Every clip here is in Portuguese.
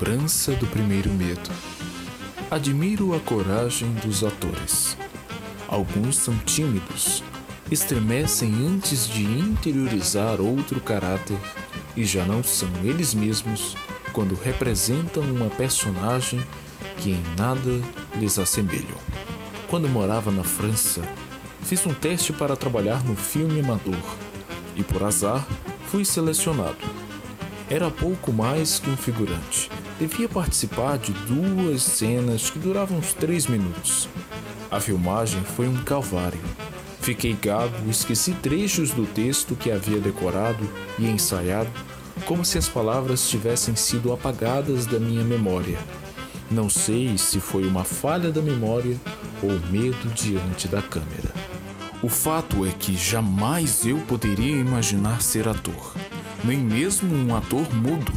lembrança do primeiro medo. Admiro a coragem dos atores. Alguns são tímidos, estremecem antes de interiorizar outro caráter e já não são eles mesmos quando representam uma personagem que em nada lhes assemelham. Quando morava na França, fiz um teste para trabalhar no filme amador e, por azar, fui selecionado. Era pouco mais que um figurante. Devia participar de duas cenas que duravam uns três minutos. A filmagem foi um calvário. Fiquei gago, esqueci trechos do texto que havia decorado e ensaiado, como se as palavras tivessem sido apagadas da minha memória. Não sei se foi uma falha da memória ou medo diante da câmera. O fato é que jamais eu poderia imaginar ser ator, nem mesmo um ator mudo,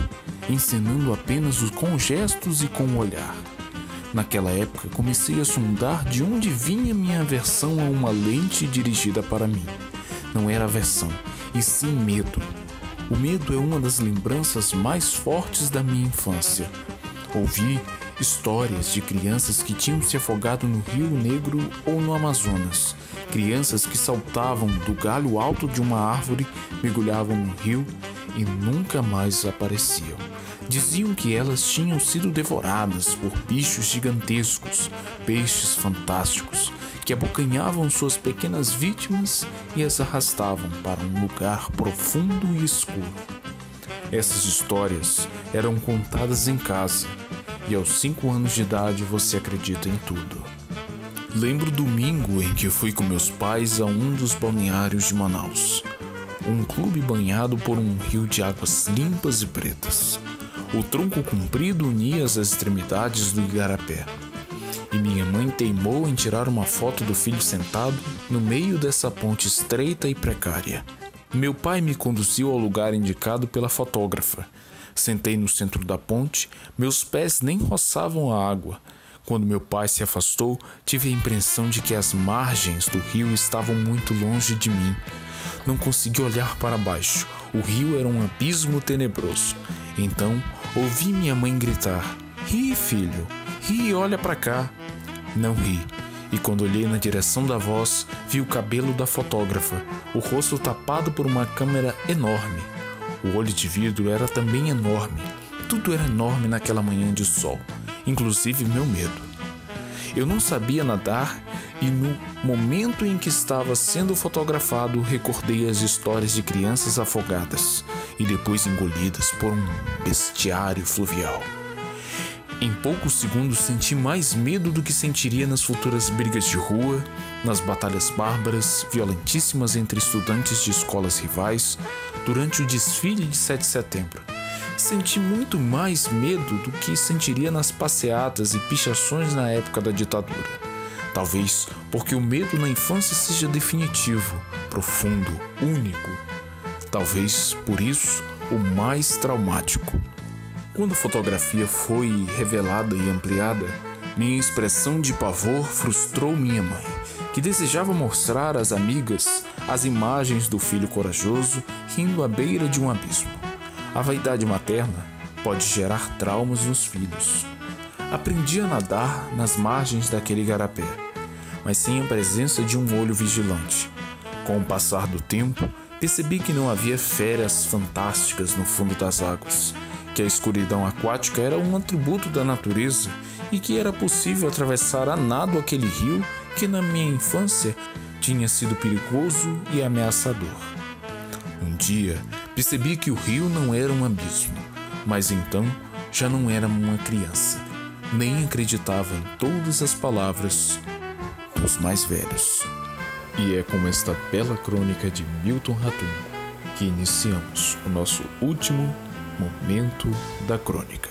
encenando apenas com gestos e com o olhar. Naquela época comecei a sondar de onde vinha minha aversão a uma lente dirigida para mim. Não era aversão, e sim medo. O medo é uma das lembranças mais fortes da minha infância. Ouvi histórias de crianças que tinham se afogado no Rio Negro ou no Amazonas Crianças que saltavam do galho alto de uma árvore, mergulhavam no rio e nunca mais apareciam. Diziam que elas tinham sido devoradas por bichos gigantescos, peixes fantásticos, que abocanhavam suas pequenas vítimas e as arrastavam para um lugar profundo e escuro. Essas histórias eram contadas em casa, e aos cinco anos de idade você acredita em tudo. Lembro domingo em que fui com meus pais a um dos balneários de Manaus. Um clube banhado por um rio de águas limpas e pretas. O tronco comprido unia as extremidades do igarapé. E minha mãe teimou em tirar uma foto do filho sentado no meio dessa ponte estreita e precária. Meu pai me conduziu ao lugar indicado pela fotógrafa. Sentei no centro da ponte, meus pés nem roçavam a água quando meu pai se afastou, tive a impressão de que as margens do rio estavam muito longe de mim. Não consegui olhar para baixo. O rio era um abismo tenebroso. Então, ouvi minha mãe gritar: Ri, filho, ri, olha para cá. Não ri. E quando olhei na direção da voz, vi o cabelo da fotógrafa, o rosto tapado por uma câmera enorme. O olho de vidro era também enorme. Tudo era enorme naquela manhã de sol inclusive meu medo. Eu não sabia nadar e no momento em que estava sendo fotografado, recordei as histórias de crianças afogadas e depois engolidas por um bestiário fluvial. Em poucos segundos senti mais medo do que sentiria nas futuras brigas de rua, nas batalhas bárbaras, violentíssimas entre estudantes de escolas rivais, durante o desfile de 7 de setembro senti muito mais medo do que sentiria nas passeatas e pichações na época da ditadura. Talvez porque o medo na infância seja definitivo, profundo, único. Talvez por isso o mais traumático. Quando a fotografia foi revelada e ampliada, minha expressão de pavor frustrou minha mãe, que desejava mostrar às amigas as imagens do filho corajoso rindo à beira de um abismo. A vaidade materna pode gerar traumas nos filhos. Aprendi a nadar nas margens daquele igarapé, mas sem a presença de um olho vigilante. Com o passar do tempo, percebi que não havia férias fantásticas no fundo das águas, que a escuridão aquática era um atributo da natureza e que era possível atravessar a nado aquele rio que na minha infância tinha sido perigoso e ameaçador. Um dia Percebi que o rio não era um abismo, mas então já não era uma criança, nem acreditava em todas as palavras dos mais velhos. E é com esta bela crônica de Milton Ratum que iniciamos o nosso último momento da crônica.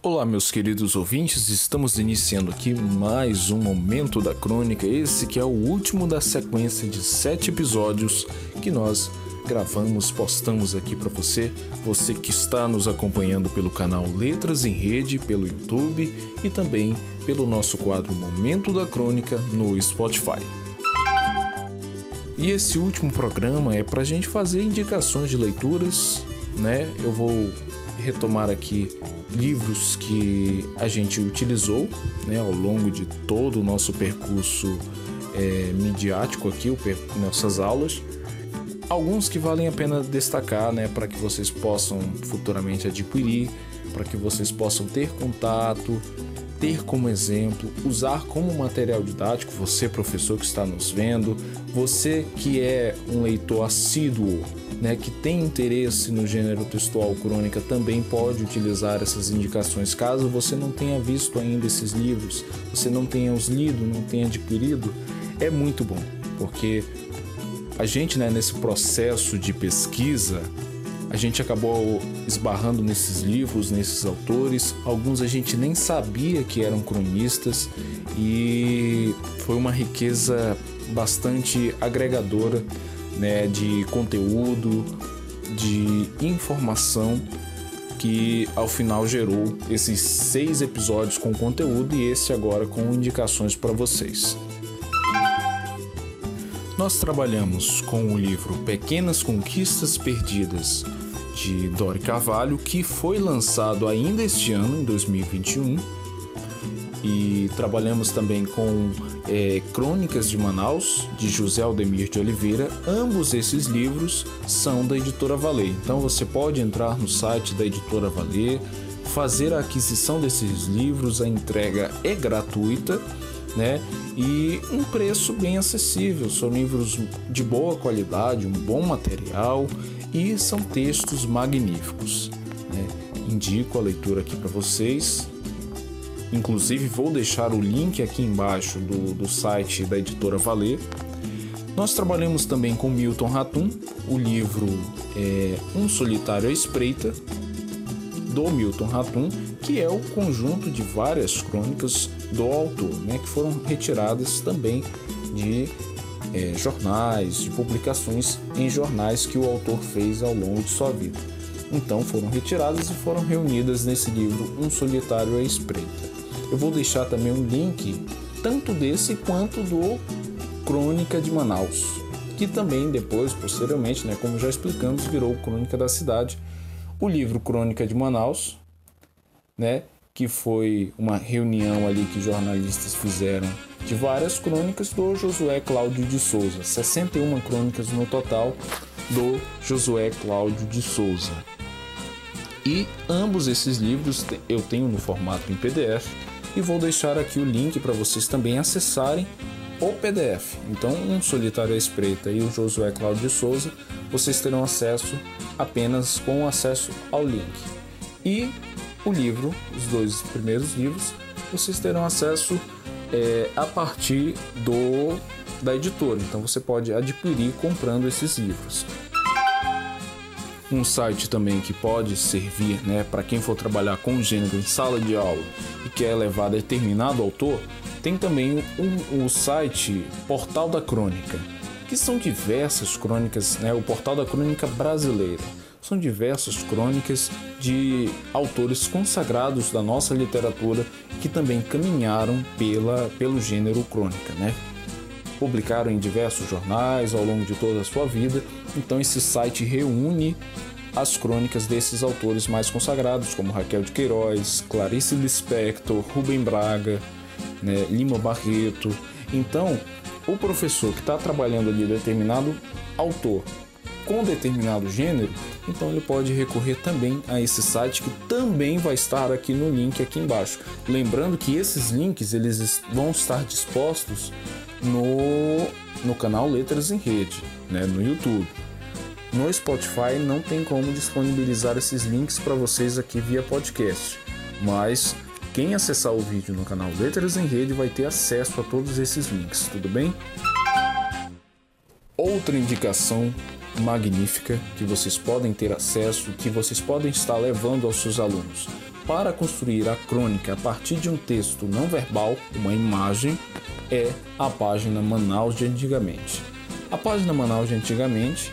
Olá, meus queridos ouvintes, estamos iniciando aqui mais um momento da crônica, esse que é o último da sequência de sete episódios que nós gravamos, postamos aqui para você, você que está nos acompanhando pelo canal Letras em Rede, pelo YouTube e também pelo nosso quadro Momento da Crônica no Spotify. E esse último programa é para a gente fazer indicações de leituras, né? Eu vou retomar aqui livros que a gente utilizou né, ao longo de todo o nosso percurso é, midiático aqui, o, nossas aulas. Alguns que valem a pena destacar né, para que vocês possam futuramente adquirir, para que vocês possam ter contato, ter como exemplo, usar como material didático, você professor que está nos vendo, você que é um leitor assíduo, né, que tem interesse no gênero textual crônica, também pode utilizar essas indicações. Caso você não tenha visto ainda esses livros, você não tenha os lido, não tenha adquirido, é muito bom, porque a gente, né, nesse processo de pesquisa, a gente acabou esbarrando nesses livros, nesses autores. Alguns a gente nem sabia que eram cronistas e foi uma riqueza bastante agregadora né, de conteúdo, de informação que ao final gerou esses seis episódios com conteúdo e esse agora com indicações para vocês. Nós trabalhamos com o livro Pequenas Conquistas Perdidas de Dori Carvalho, que foi lançado ainda este ano, em 2021. E trabalhamos também com é, Crônicas de Manaus, de José Aldemir de Oliveira. Ambos esses livros são da editora Valer. Então você pode entrar no site da editora Valer, fazer a aquisição desses livros, a entrega é gratuita né? E um preço bem acessível. São livros de boa qualidade, um bom material e são textos magníficos. Né? Indico a leitura aqui para vocês. Inclusive vou deixar o link aqui embaixo do, do site da editora Valer. Nós trabalhamos também com Milton Ratum, o livro é Um Solitário à Espreita, do Milton Ratum, que é o conjunto de várias crônicas do autor, né, que foram retiradas também de é, jornais, de publicações em jornais que o autor fez ao longo de sua vida. Então foram retiradas e foram reunidas nesse livro Um Solitário à Espreita. Eu vou deixar também um link tanto desse quanto do Crônica de Manaus, que também depois, posteriormente, né, como já explicamos, virou Crônica da Cidade. O livro Crônica de Manaus, né, que foi uma reunião ali que jornalistas fizeram de várias crônicas do Josué Cláudio de Souza, 61 crônicas no total do Josué Cláudio de Souza. E ambos esses livros eu tenho no formato em PDF e vou deixar aqui o link para vocês também acessarem o PDF. Então, um Solitário à Espreita e o Josué Cláudio de Souza, vocês terão acesso apenas com acesso ao link. E o livro, os dois primeiros livros, vocês terão acesso é, a partir do da editora. Então você pode adquirir comprando esses livros. Um site também que pode servir né, para quem for trabalhar com gênero em sala de aula e quer levar determinado autor, tem também o site Portal da Crônica, que são diversas crônicas, né, o Portal da Crônica Brasileira são diversas crônicas de autores consagrados da nossa literatura que também caminharam pela, pelo gênero crônica, né? Publicaram em diversos jornais ao longo de toda a sua vida, então esse site reúne as crônicas desses autores mais consagrados, como Raquel de Queiroz, Clarice Lispector, Rubem Braga, né, Lima Barreto. Então, o professor que está trabalhando ali determinado autor com determinado gênero, então ele pode recorrer também a esse site que também vai estar aqui no link aqui embaixo. Lembrando que esses links eles vão estar dispostos no, no canal Letras em Rede, né, no YouTube. No Spotify não tem como disponibilizar esses links para vocês aqui via podcast, mas quem acessar o vídeo no canal Letras em Rede vai ter acesso a todos esses links, tudo bem? Outra indicação magnífica que vocês podem ter acesso, que vocês podem estar levando aos seus alunos. Para construir a crônica a partir de um texto não verbal, uma imagem, é a página Manaus de Antigamente. A página Manaus de Antigamente,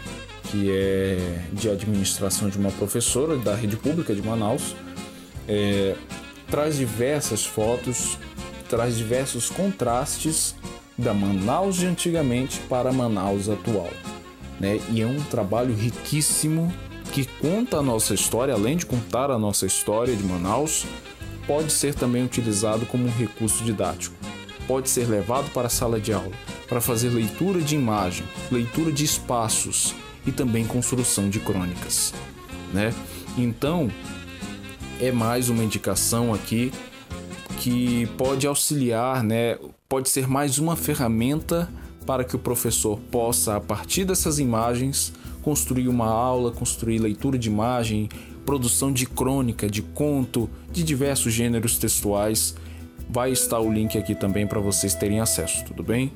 que é de administração de uma professora da rede pública de Manaus, é, traz diversas fotos, traz diversos contrastes da Manaus de antigamente para Manaus atual né? E é um trabalho riquíssimo que conta a nossa história, além de contar a nossa história de Manaus, pode ser também utilizado como um recurso didático. Pode ser levado para a sala de aula para fazer leitura de imagem, leitura de espaços e também construção de crônicas, né? Então, é mais uma indicação aqui que pode auxiliar, né? Pode ser mais uma ferramenta para que o professor possa, a partir dessas imagens, construir uma aula, construir leitura de imagem, produção de crônica, de conto, de diversos gêneros textuais. Vai estar o link aqui também para vocês terem acesso, tudo bem?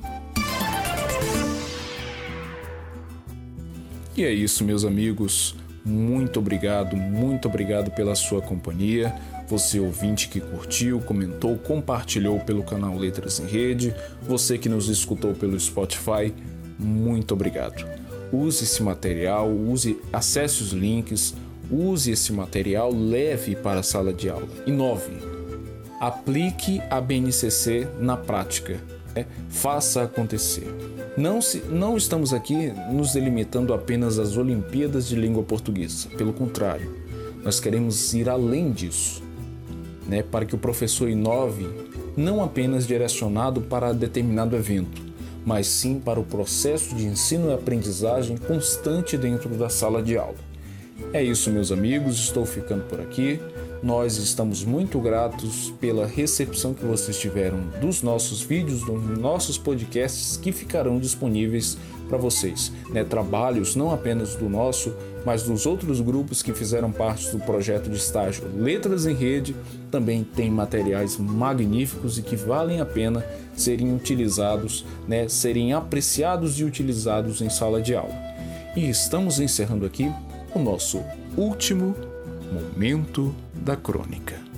E é isso, meus amigos. Muito obrigado, muito obrigado pela sua companhia. Você ouvinte que curtiu, comentou, compartilhou pelo canal Letras em Rede, você que nos escutou pelo Spotify, muito obrigado. Use esse material, use, acesse os links, use esse material, leve para a sala de aula. Inove. Aplique a BNCC na prática. É, faça acontecer. Não, se, não estamos aqui nos delimitando apenas às Olimpíadas de Língua Portuguesa. Pelo contrário, nós queremos ir além disso, né, para que o professor inove não apenas direcionado para determinado evento, mas sim para o processo de ensino e aprendizagem constante dentro da sala de aula. É isso, meus amigos, estou ficando por aqui. Nós estamos muito gratos pela recepção que vocês tiveram dos nossos vídeos, dos nossos podcasts que ficarão disponíveis para vocês. Né? Trabalhos não apenas do nosso, mas dos outros grupos que fizeram parte do projeto de estágio Letras em Rede, também tem materiais magníficos e que valem a pena serem utilizados, né? serem apreciados e utilizados em sala de aula. E estamos encerrando aqui o nosso último momento da crônica.